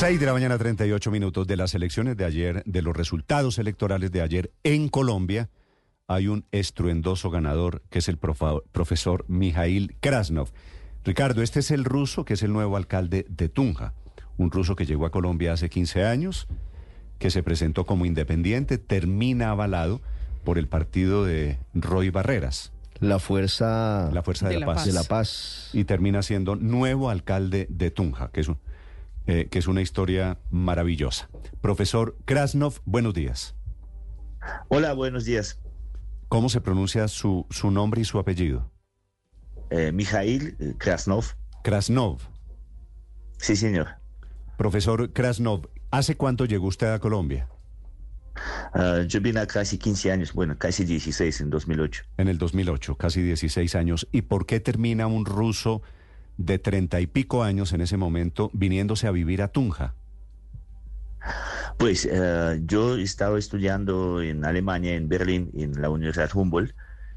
6 de la mañana, 38 minutos de las elecciones de ayer, de los resultados electorales de ayer en Colombia, hay un estruendoso ganador que es el profa- profesor Mijail Krasnov. Ricardo, este es el ruso que es el nuevo alcalde de Tunja, un ruso que llegó a Colombia hace 15 años, que se presentó como independiente, termina avalado por el partido de Roy Barreras, La fuerza, la Fuerza de, De la, la Paz, Paz. de la paz. y termina siendo nuevo alcalde de Tunja, que es, un- eh, que es una historia maravillosa. Profesor Krasnov, buenos días. Hola, buenos días. ¿Cómo se pronuncia su, su nombre y su apellido? Eh, Mijail eh, Krasnov. Krasnov. Sí, señor. Profesor Krasnov, ¿hace cuánto llegó usted a Colombia? Ah, yo vine acá hace 15 años, bueno, casi 16 en 2008. En el 2008, casi 16 años. ¿Y por qué termina un ruso de treinta y pico años en ese momento viniéndose a vivir a Tunja? Pues eh, yo estaba estudiando en Alemania, en Berlín, en la Universidad Humboldt,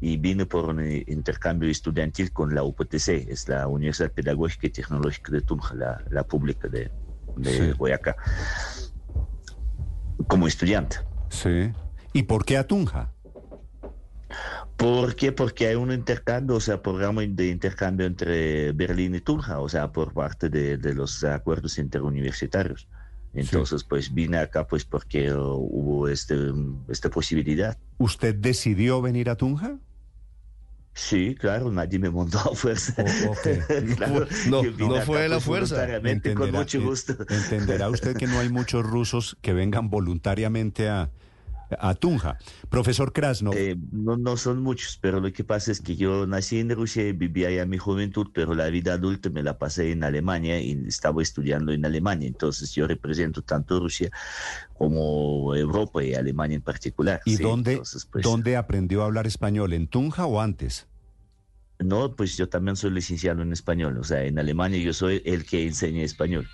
y vine por un eh, intercambio estudiantil con la UPTC, es la Universidad Pedagógica y Tecnológica de Tunja, la, la pública de, de Sí. Boyacá, como estudiante. Sí. ¿Y por qué a Tunja? ¿Por qué? Porque hay un intercambio, o sea, programa de intercambio entre Berlín y Tunja, o sea, por parte de, de los acuerdos interuniversitarios. Entonces, pues vine acá pues porque hubo este, esta posibilidad. ¿Usted decidió venir a Tunja? Sí, claro, nadie me mandó a fuerza. O- ok. Claro, No, no acá, fue de la pues, fuerza. voluntariamente, con Entenderá- mucho eh, gusto. Entenderá usted que no hay muchos rusos que vengan voluntariamente a, a Tunja. Profesor Krasnov, Eh, no, no son muchos, pero lo que pasa es que yo nací en Rusia y viví allá mi juventud, pero la vida adulta me la pasé en Alemania y estaba estudiando en Alemania. Entonces yo represento tanto Rusia como Europa y Alemania en particular. ¿y sí. dónde, Entonces, pues, dónde aprendió a hablar español? ¿En Tunja o antes? No, pues yo también soy licenciado en español. O sea, en Alemania yo soy el que enseña español.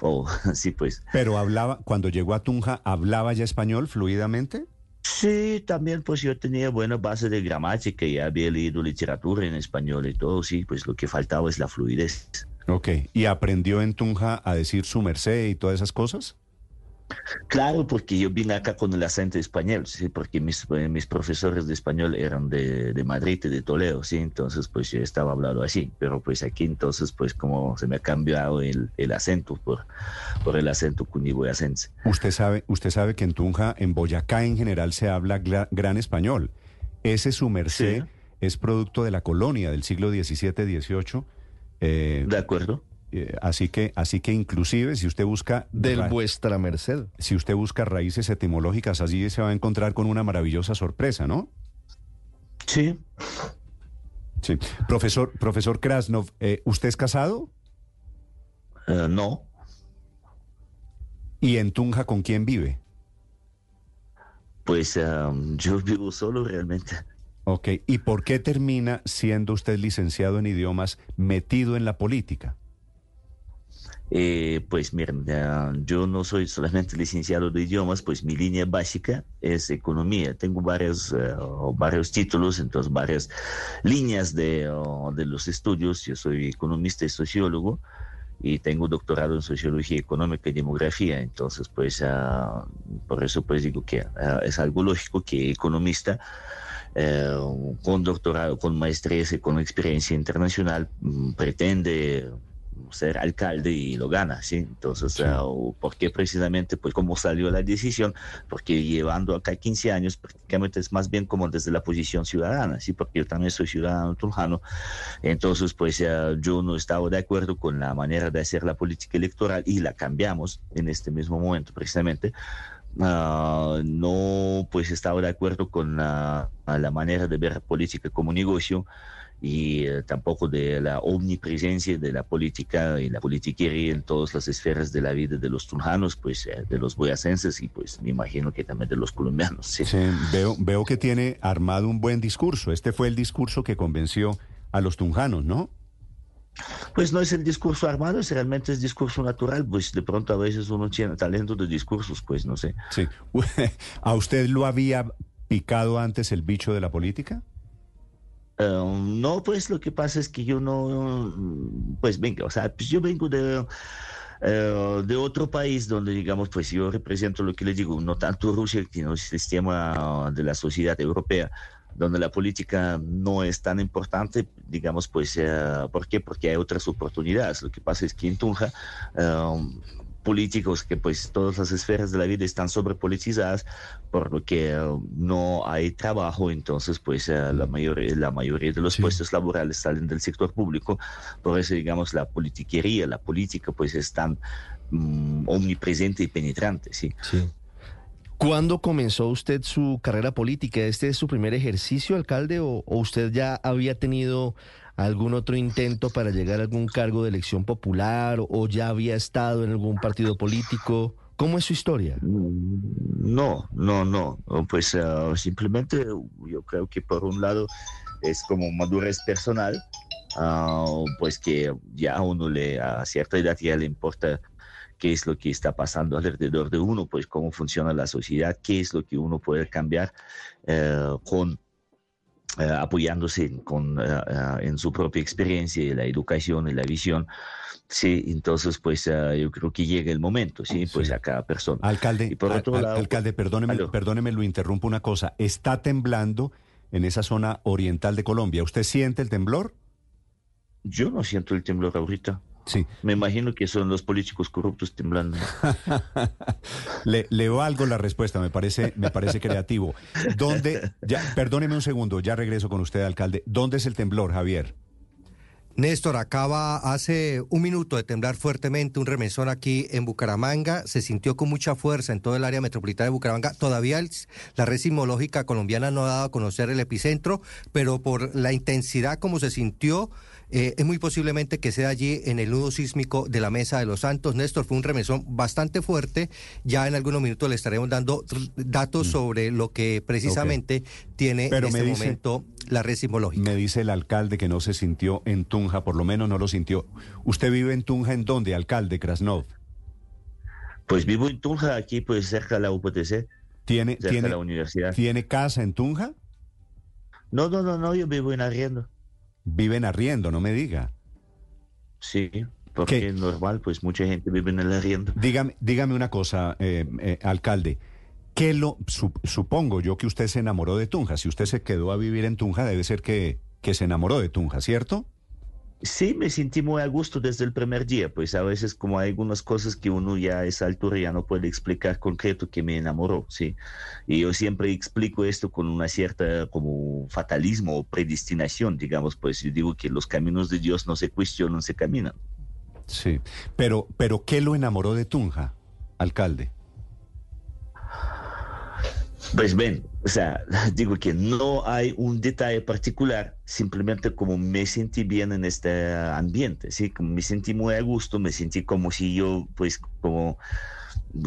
Oh, sí, pues. Pero hablaba, cuando llegó a Tunja, ¿hablaba ya español fluidamente? Sí, también pues yo tenía buena base de gramática y había leído literatura en español y todo, sí, pues lo que faltaba es la fluidez. Ok. ¿Y aprendió en Tunja a decir su merced y todas esas cosas? Claro, porque yo vine acá con el acento español, sí, porque mis, eh, mis profesores de español eran de, de Madrid y de Toledo, sí, entonces pues yo estaba hablando así, pero pues aquí entonces pues como se me ha cambiado el, el acento por, por el acento cundiboyacense. Usted sabe, usted sabe que en Tunja, en Boyacá en general se habla gran español. Ese su merced Sí. es producto de la colonia del siglo XVII-XVIII. eh, ¿De acuerdo? Eh, así que, así que inclusive si usted busca Del ra- vuestra merced. si usted busca raíces etimológicas, allí se va a encontrar con una maravillosa sorpresa, ¿no? Sí. Sí. Profesor, profesor Krasnov, eh, ¿usted es casado? Eh, no, ¿Y en Tunja con quién vive? pues yo vivo solo realmente. Ok. ¿Y por qué termina siendo usted licenciado en idiomas metido en la política? Eh, pues miren, yo no soy solamente licenciado de idiomas, pues mi línea básica es economía. Tengo varios, eh, varios títulos, entonces varias líneas de, oh, de los estudios. Yo soy economista y sociólogo y tengo doctorado en sociología económica y demografía. Entonces, pues ah, por eso pues digo que ah, es algo lógico que economista eh, con doctorado, con maestría y con experiencia internacional mm, pretende ser alcalde y lo gana, ¿sí? Entonces, Sí. ¿por qué precisamente? Pues cómo salió la decisión, porque llevando acá 15 años prácticamente es más bien como desde la posición ciudadana, ¿sí? Porque yo también soy ciudadano tunjano, entonces pues ah, yo no estaba de acuerdo con la manera de hacer la política electoral y la cambiamos en este mismo momento precisamente, Ah, no pues estaba de acuerdo con la, la manera de ver política como negocio y eh, tampoco de la omnipresencia de la política y la politiquería en todas las esferas de la vida de los tunjanos, pues eh, de los boyacenses y pues me imagino que también de los colombianos. ¿sí? Sí, veo, veo que tiene armado un buen discurso. Este fue el discurso que convenció a los tunjanos, ¿no? Pues no es el discurso armado, es realmente es discurso natural, pues de pronto a veces uno tiene talento de discursos, pues no sé. Sí. ¿A usted lo había picado antes el bicho de la política? Eh, no, pues lo que pasa es que yo no, pues venga, o sea, pues yo vengo de, eh, de otro país donde, digamos, pues yo represento lo que les digo, no tanto Rusia, sino el sistema de la sociedad europea, donde la política no es tan importante, digamos, pues, eh, ¿por qué? Porque hay otras oportunidades. Lo que pasa es que en Tunja, eh, políticos que pues todas las esferas de la vida están sobrepolitizadas, por lo que eh, no hay trabajo, entonces pues eh, la, mayoría, la mayoría de los puestos laborales salen del sector público, por eso digamos la politiquería, la política pues es tan mm, omnipresente y penetrante, ¿sí? Sí. ¿Cuándo comenzó usted su carrera política? ¿Este es su primer ejercicio, alcalde, o, o usted ya había tenido algún otro intento para llegar a algún cargo de elección popular o ya había estado en algún partido político? ¿Cómo es su historia? No, no, no. Pues uh, simplemente yo creo que por un lado es como madurez personal, uh, pues que ya a uno le, a cierta edad ya le importa qué es lo que está pasando alrededor de uno, pues cómo funciona la sociedad, qué es lo que uno puede cambiar uh, con eh, apoyándose con, eh, eh, en su propia experiencia, la educación y la visión. Sí, entonces pues yo creo que llega el momento, sí, pues a cada persona. Alcalde, y por otro lado, alcalde, perdóneme, perdóneme, lo interrumpo una cosa. Está temblando en esa zona oriental de Colombia. ¿Usted siente el temblor? Yo no siento el temblor ahorita. Sí. Me imagino que son los políticos corruptos temblando. Le, leo algo la respuesta, me parece, me parece creativo. ¿Dónde, ya, perdóneme un segundo, ya regreso con usted, alcalde. ¿Dónde es el temblor, Javier? Néstor, acaba hace un minuto de temblar fuertemente un remesón aquí en Bucaramanga. Se sintió con mucha fuerza en todo el área metropolitana de Bucaramanga. Todavía la red sismológica colombiana no ha dado a conocer el epicentro, pero por la intensidad como se sintió, eh, es muy posiblemente que sea allí en el nudo sísmico de la Mesa de los Santos. Néstor, fue un remesón bastante fuerte. Ya en algunos minutos le estaremos dando datos mm. sobre lo que precisamente tiene en este momento la red sismológica. Me dice el alcalde que no se sintió en Tunja, por lo menos no lo sintió. ¿Usted vive en Tunja en dónde, alcalde Krasnov? Pues vivo en Tunja, aquí pues cerca de la UPTC. ¿Tiene, tiene, la universidad. ¿Tiene casa en Tunja? No, no, no, no, yo vivo en arriendo viven arriendo, no me diga. Sí, porque es normal, pues mucha gente vive en el arriendo. Dígame, dígame una cosa, eh, eh, alcalde. ¿Qué lo supongo yo que usted se enamoró de Tunja? Si usted se quedó a vivir en Tunja, debe ser que, que se enamoró de Tunja, ¿cierto? Sí, me sentí muy a gusto desde el primer día, pues a veces como hay algunas cosas que uno ya a esa altura ya no puede explicar concreto que me enamoró, sí. Y yo siempre explico esto con una cierta como fatalismo o predestinación, digamos, pues yo digo que los caminos de Dios no se cuestionan, se caminan. Sí, pero, pero ¿qué lo enamoró de Tunja, alcalde? Pues ven, o sea, digo que no hay un detalle particular, simplemente como me sentí bien en este ambiente, ¿sí? Como me sentí muy a gusto, me sentí como si yo, pues, como,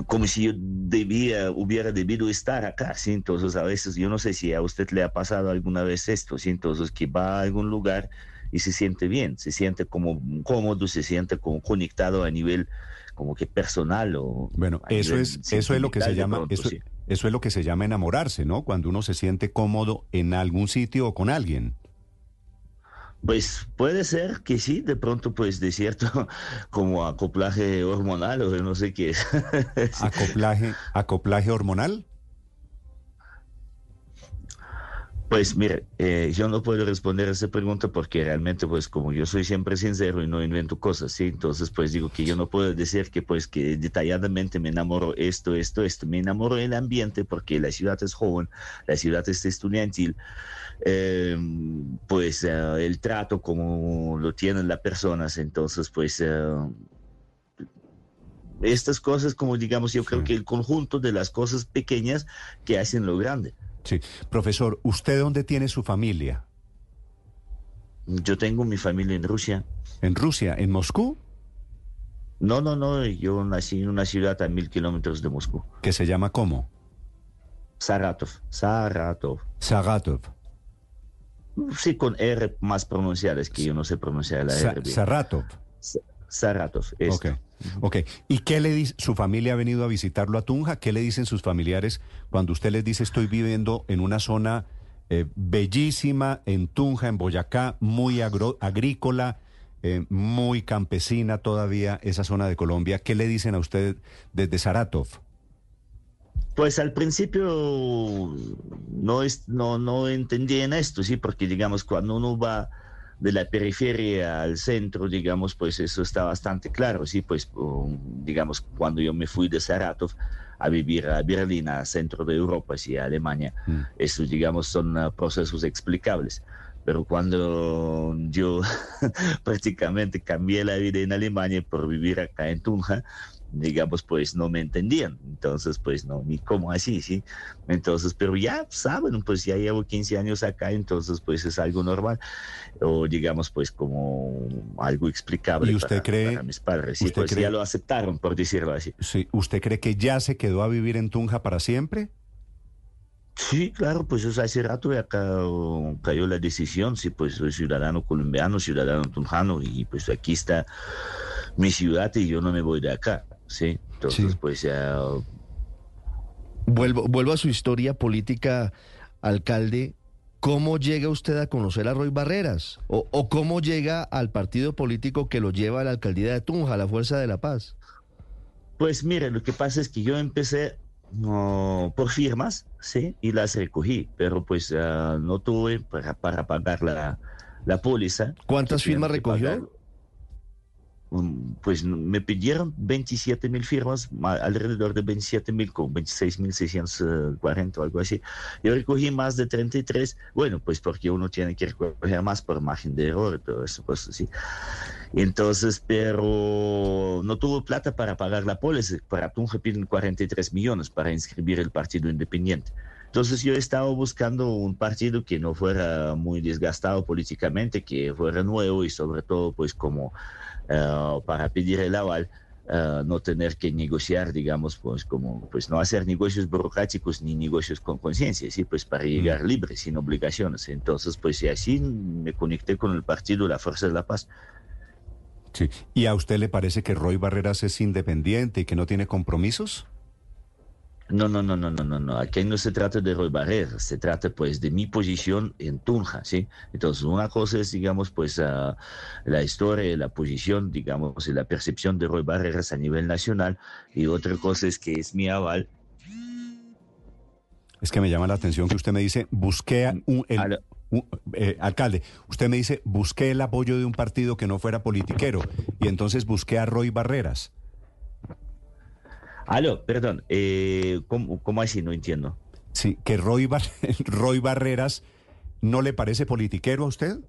como si yo debía, hubiera debido estar acá, ¿sí? Entonces, a veces, yo no sé si a usted le ha pasado alguna vez esto, ¿sí? Entonces, que va a algún lugar y se siente bien, se siente como cómodo, se siente como conectado a nivel como que personal o... Bueno, eso es, eso es lo que se llama... Eso es lo que se llama enamorarse, ¿no? Cuando uno se siente cómodo en algún sitio o con alguien. Pues puede ser que sí, de pronto pues de cierto como acoplaje hormonal o no sé qué es. acoplaje, acoplaje hormonal. Pues mire, eh, yo no puedo responder a esa pregunta porque realmente pues como yo soy siempre sincero y no invento cosas, ¿sí? Entonces pues digo que yo no puedo decir que pues que detalladamente me enamoro esto, esto, esto. Me enamoro del ambiente porque la ciudad es joven, la ciudad es estudiantil, em, pues eh, el trato como lo tienen las personas, entonces pues... Eh, estas cosas como digamos yo creo que el conjunto de las cosas pequeñas que hacen lo grande. Sí. Profesor, ¿usted dónde tiene su familia? Yo tengo mi familia en Rusia. ¿En Rusia? ¿En Moscú? No, no, no. Yo nací en una ciudad a mil kilómetros de Moscú. ¿Que se llama cómo? Saratov. Saratov. Saratov. Sí, con R más pronunciadas, que yo no sé pronunciar la R. Saratov. Saratov. Ok. Ok. ¿Y qué le dice? ¿Su familia ha venido a visitarlo a Tunja? ¿Qué le dicen sus familiares cuando usted les dice estoy viviendo en una zona eh, bellísima, en Tunja, en Boyacá, muy agrícola, eh, muy campesina todavía esa zona de Colombia. ¿Qué le dicen a usted desde Saratov? Pues al principio no, es, no, no entendían esto, sí, porque digamos cuando uno va de la periferia al centro, digamos, pues eso está bastante claro, sí, pues digamos cuando yo me fui de Saratov a vivir a Berlín, a centro de Europa, sí, a Alemania, mm. estos digamos son uh, procesos explicables pero cuando yo prácticamente cambié la vida en Alemania por vivir acá en Tunja, digamos, pues no me entendían. Entonces, pues no, ni cómo así, ¿sí? Entonces, pero ya saben, pues ya llevo 15 años acá, entonces pues es algo normal, o digamos, pues como algo explicable ¿Y usted para, cree, mis padres. Sí, pues ya lo aceptaron, por decirlo así. Sí, ¿usted cree que ya se quedó a vivir en Tunja para siempre? Sí, claro, pues hace rato ya cayó la decisión, sí, pues soy ciudadano colombiano, ciudadano tunjano, y pues aquí está mi ciudad y yo no me voy de acá. Sí, entonces pues ya... Vuelvo, vuelvo a su historia política, alcalde. ¿Cómo llega usted a conocer a Roy Barreras? ¿O, cómo llega al partido político que lo lleva a la alcaldía de Tunja, la Fuerza de la Paz? Pues mire, lo que pasa es que yo empecé por firmas, sí, y las recogí, pero pues ah, no tuve para, para pagar la, la póliza. ¿Cuántas firmas recogió? Pues me pidieron 27 mil firmas, alrededor de 27 mil, con 26 mil 640 o algo así. Yo recogí más de 33, bueno, pues porque uno tiene que recoger más por margen de error y todo eso, pues así. Entonces, pero no tuvo plata para pagar la póliza. Para Tunja piden 43 millones para inscribir el partido independiente. Entonces yo estaba buscando un partido que no fuera muy desgastado políticamente, que fuera nuevo y sobre todo pues como eh, para pedir el aval, eh, no tener que negociar, digamos, pues como, pues no hacer negocios burocráticos ni negocios con conciencia, sí, pues para llegar mm. libre, sin obligaciones. Entonces, pues y así me conecté con el partido La Fuerza de la Paz. Sí. ¿Y a usted le parece que Roy Barreras es independiente y que no tiene compromisos? No, no, no, no, no, no, no. Aquí no se trata de Roy Barreras, se trata pues de mi posición en Tunja, ¿sí? Entonces, una cosa es, digamos, pues uh, la historia, la posición, digamos, y la percepción de Roy Barreras a nivel nacional, y otra cosa es que es mi aval. Es que me llama la atención que usted me dice, busqué un, el, eh, alcalde, usted me dice, busqué el apoyo de un partido que no fuera politiquero, y entonces busqué a Roy Barreras. Aló, perdón, eh, ¿cómo, así? No entiendo. Sí, que Roy, Roy Barreras no le parece politiquero a usted.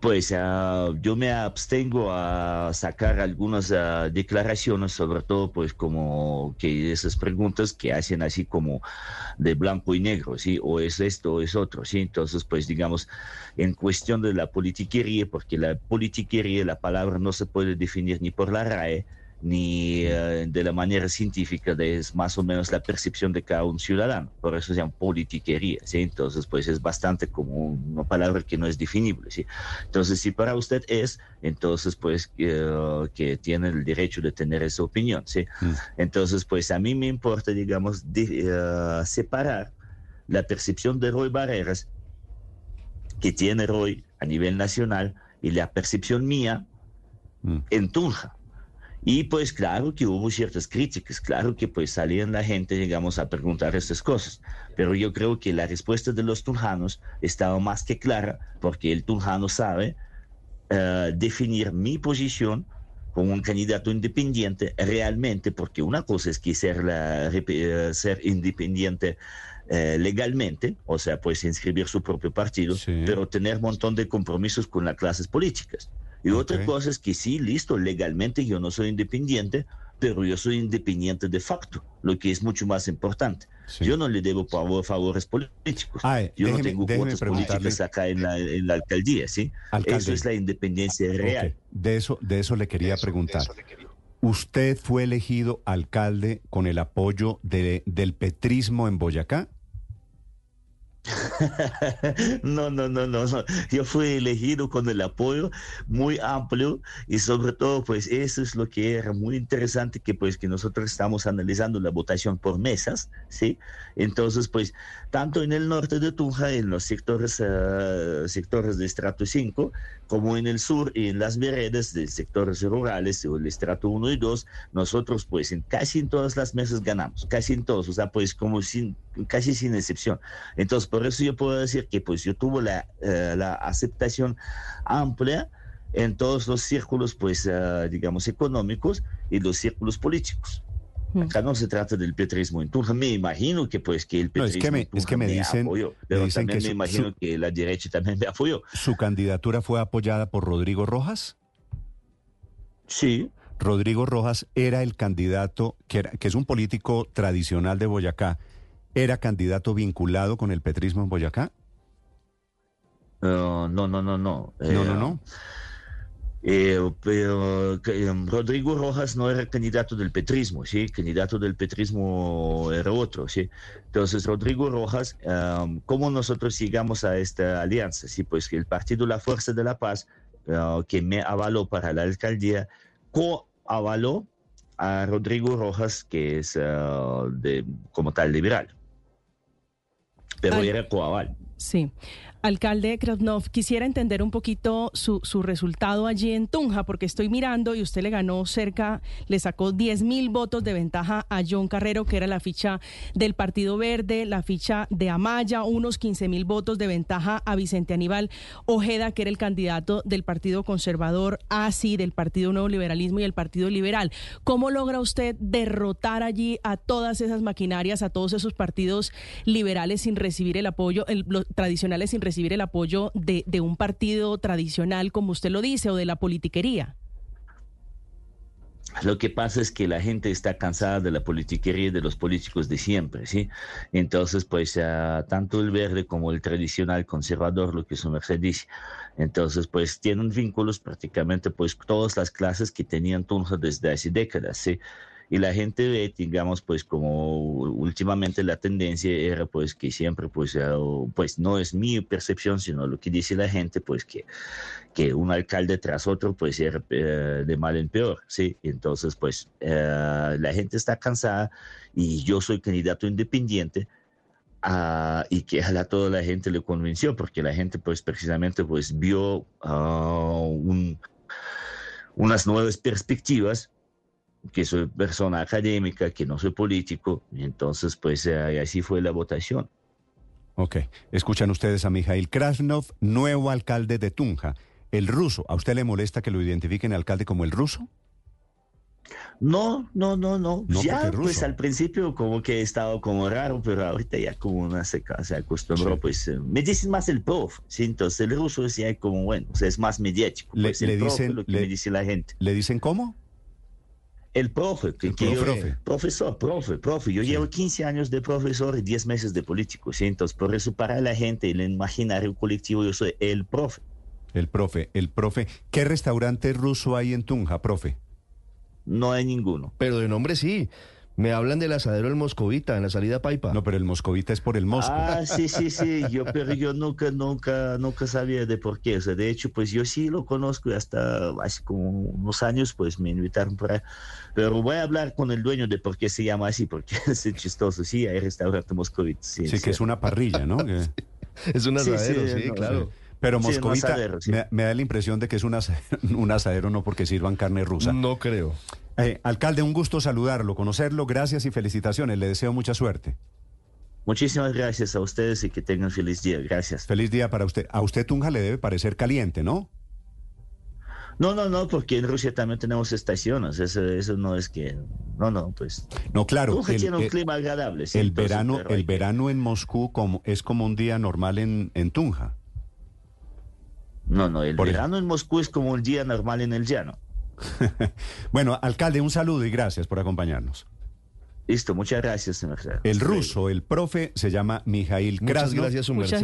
Pues ah, yo me abstengo a sacar algunas ah, declaraciones, sobre todo pues como que esas preguntas que hacen así como de blanco y negro, ¿sí? O es esto o es otro, ¿sí? Entonces pues digamos, en cuestión de la politiquería, porque la politiquería, la palabra no se puede definir ni por la RAE, ni eh, de la manera científica de es más o menos la percepción de cada un ciudadano. Por eso se llama politiquería, ¿sí? Entonces, pues es bastante como una palabra que no es definible, ¿sí? Entonces, si para usted es, entonces, pues, que tiene el derecho de tener esa opinión, ¿sí? Mm. Entonces, pues a mí me importa, digamos, eh, separar la percepción de Roy Barreras que tiene Roy a nivel nacional y la percepción mía mm. en Tunja. Y pues claro que hubo ciertas críticas, claro que pues salían la gente, digamos, a preguntar estas cosas, pero yo creo que la respuesta de los tunjanos estaba más que clara, porque el tunjano sabe eh, definir mi posición como un candidato independiente realmente, porque una cosa es que ser, la, eh, ser independiente eh, legalmente, o sea, pues inscribir su propio partido, pero tener un montón de compromisos con las clases políticas. Y otra cosa es que sí, listo, legalmente yo no soy independiente, pero yo soy independiente de facto, lo que es mucho más importante. Yo no le debo favores políticos. yo no tengo cuotas políticas acá en la, en la alcaldía, ¿sí? eso es la independencia real. De, eso, de eso le quería preguntar. ¿Usted fue elegido alcalde con el apoyo de, del petrismo en Boyacá? no, no, no, no, no. Yo fui elegido con el apoyo muy amplio y sobre todo, pues eso es lo que era muy interesante, que pues que nosotros estamos analizando la votación por mesas, ¿sí? Entonces, pues, tanto en el norte de Tunja, en los sectores, uh, sectores de estrato 5, como en el sur y en las veredas de sectores rurales, o el estrato 1 y 2, nosotros, pues, en casi en todas las mesas ganamos, casi en todos, o sea, pues, como sin, casi sin excepción. Entonces, por eso yo puedo decir que, pues, yo tuve la, uh, la aceptación amplia en todos los círculos, pues, uh, digamos, económicos y los círculos políticos. Acá no se trata del petrismo en Tunja. Me imagino que pues que el petrismo no, es que me, es que me, me dicen, apoyó, pero me dicen también que me su, imagino su, que la derecha también me apoyó. ¿Su candidatura fue apoyada por Rodrigo Rojas? Sí. Rodrigo Rojas era el candidato, que, era, que es un político tradicional de Boyacá, ¿era candidato vinculado con el petrismo en Boyacá? Uh, no, no, no, no. Eh, no, no, no. Eh, pero eh, Rodrigo Rojas no era candidato del petrismo, ¿sí? Candidato del petrismo era otro, ¿sí? Entonces, Rodrigo Rojas, um, ¿cómo nosotros llegamos a esta alianza? Sí, pues que el partido La Fuerza de la Paz, uh, que me avaló para la alcaldía, co-avaló a Rodrigo Rojas, que es uh, de, como tal liberal. Pero Ay. era coaval. Sí. Alcalde Krasnov, quisiera entender un poquito su, su, resultado allí en Tunja, porque estoy mirando y usted le ganó cerca, le sacó 10 mil votos de ventaja a John Carrero, que era la ficha del Partido Verde, la ficha de Amaya, unos 15 mil votos de ventaja a Vicente Aníbal Ojeda, que era el candidato del Partido Conservador, ASI, del Partido Nuevo Liberalismo y el Partido Liberal. ¿Cómo logra usted derrotar allí a todas esas maquinarias, a todos esos partidos liberales sin recibir el apoyo, los tradicionales sin recibir recibir el apoyo de, de, un partido tradicional, como usted lo dice, o de la politiquería? Lo que pasa es que la gente está cansada de la politiquería y de los políticos de siempre, ¿sí? Entonces, pues, uh, tanto el verde como el tradicional conservador, lo que su merced dice, entonces, pues, tienen vínculos prácticamente, pues, todas las clases que tenían Tunja desde hace décadas, ¿sí? Y la gente ve, digamos, pues como últimamente la tendencia era pues que siempre, pues, pues no es mi percepción, sino lo que dice la gente, pues que, que un alcalde tras otro, pues era eh, de mal en peor, ¿sí? Entonces, pues eh, la gente está cansada y yo soy candidato independiente. Uh, y que a toda la gente le convenció porque la gente pues precisamente pues vio uh, un, unas nuevas perspectivas que soy persona académica, que no soy político, y entonces pues eh, así fue la votación. Ok, escuchan ustedes a Mijail Krasnov, nuevo alcalde de Tunja, el ruso. ¿A usted le molesta que lo identifiquen alcalde como el ruso? No, no, no, no. no ya, pues al principio como que he estado como raro, pero ahorita ya como una se, se acostumbró, sí. pues eh, me dicen más el prof, ¿sí? entonces el ruso es ya como, bueno, o sea, es más mediático. Le, pues, le el prof dicen, lo que le, me dice la gente. ¿Le dicen cómo? El profe, que, El que yo, profe. profesor, profe, profe. Yo Sí. llevo 15 años de profesor y 10 meses de político, ¿sí? Entonces, por eso para la gente, el imaginario colectivo, yo soy el profe. El profe, el profe. ¿Qué restaurante ruso hay en Tunja, profe? No hay ninguno. Pero de nombre sí. Me hablan del asadero El Moscovita en la salida Paipa. No, pero el moscovita es por el mosco. Ah, sí, sí, sí, yo, pero yo nunca, nunca, nunca sabía de por qué. O sea, de hecho, pues yo sí lo conozco y hasta hace como unos años, pues me invitaron por ahí. Pero voy a hablar con el dueño de por qué se llama así, porque es chistoso. Sí, hay restaurante moscovita. Sí, sí, que es una parrilla, ¿no? Es un asadero, sí, sí, no, claro. Pero Sí, moscovita asadero, sí. me, me da la impresión de que es un asadero, un asadero no porque sirvan carne rusa. No creo. Eh, alcalde, un gusto saludarlo, conocerlo, gracias y felicitaciones. Le deseo mucha suerte. Muchísimas gracias a ustedes y que tengan feliz día. Gracias. Feliz día para usted. A usted Tunja le debe parecer caliente, ¿no? No, no, no, porque en Rusia también tenemos estaciones. Eso, eso no es que. No, no, pues. No, claro. Tunja el- tiene un el- clima agradable. sí, El verano, el hay verano en Moscú como, es como un día normal en, en Tunja. No, no, el Por verano en Moscú es como un día normal en el llano. Bueno, alcalde, un saludo y gracias por acompañarnos. Listo, muchas gracias, señor. El ruso, el profe, se llama Mijail Muchas gracias, su merced.